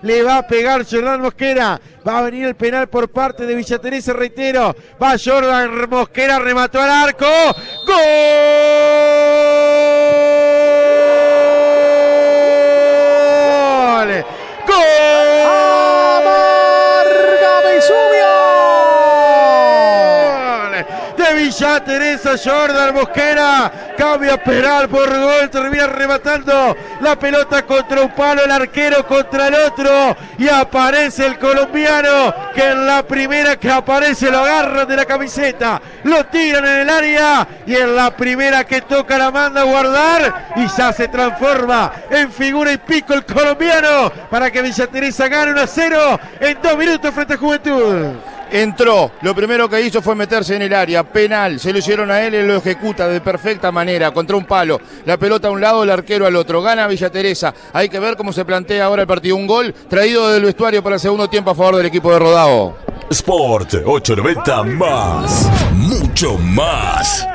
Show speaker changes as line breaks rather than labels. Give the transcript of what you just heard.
Le va a pegar Jordan Mosquera. Va a venir el penal por parte de Villa Teresa, reitero. Va Jordan Mosquera, remató al arco. ¡Gol! De Villa Teresa, Jordan Mosquera, cambia penal por gol, termina rematando la pelota contra un palo, el arquero contra el otro y aparece el colombiano que en la primera que aparece lo agarran de la camiseta, lo tiran en el área y en la primera que toca la manda a guardar y ya se transforma en figura y pico el colombiano para que Villa Teresa gane 1 a 0 en dos minutos frente a Juventud
entró, lo primero que hizo fue meterse en el área, penal, se lo hicieron a él, y lo ejecuta de perfecta manera, contra un palo, la pelota a un lado, el arquero al otro, gana Villa Teresa, hay que ver cómo se plantea ahora el partido, un gol traído del vestuario para el segundo tiempo a favor del equipo de Rodado.
Sport 890 más, mucho más.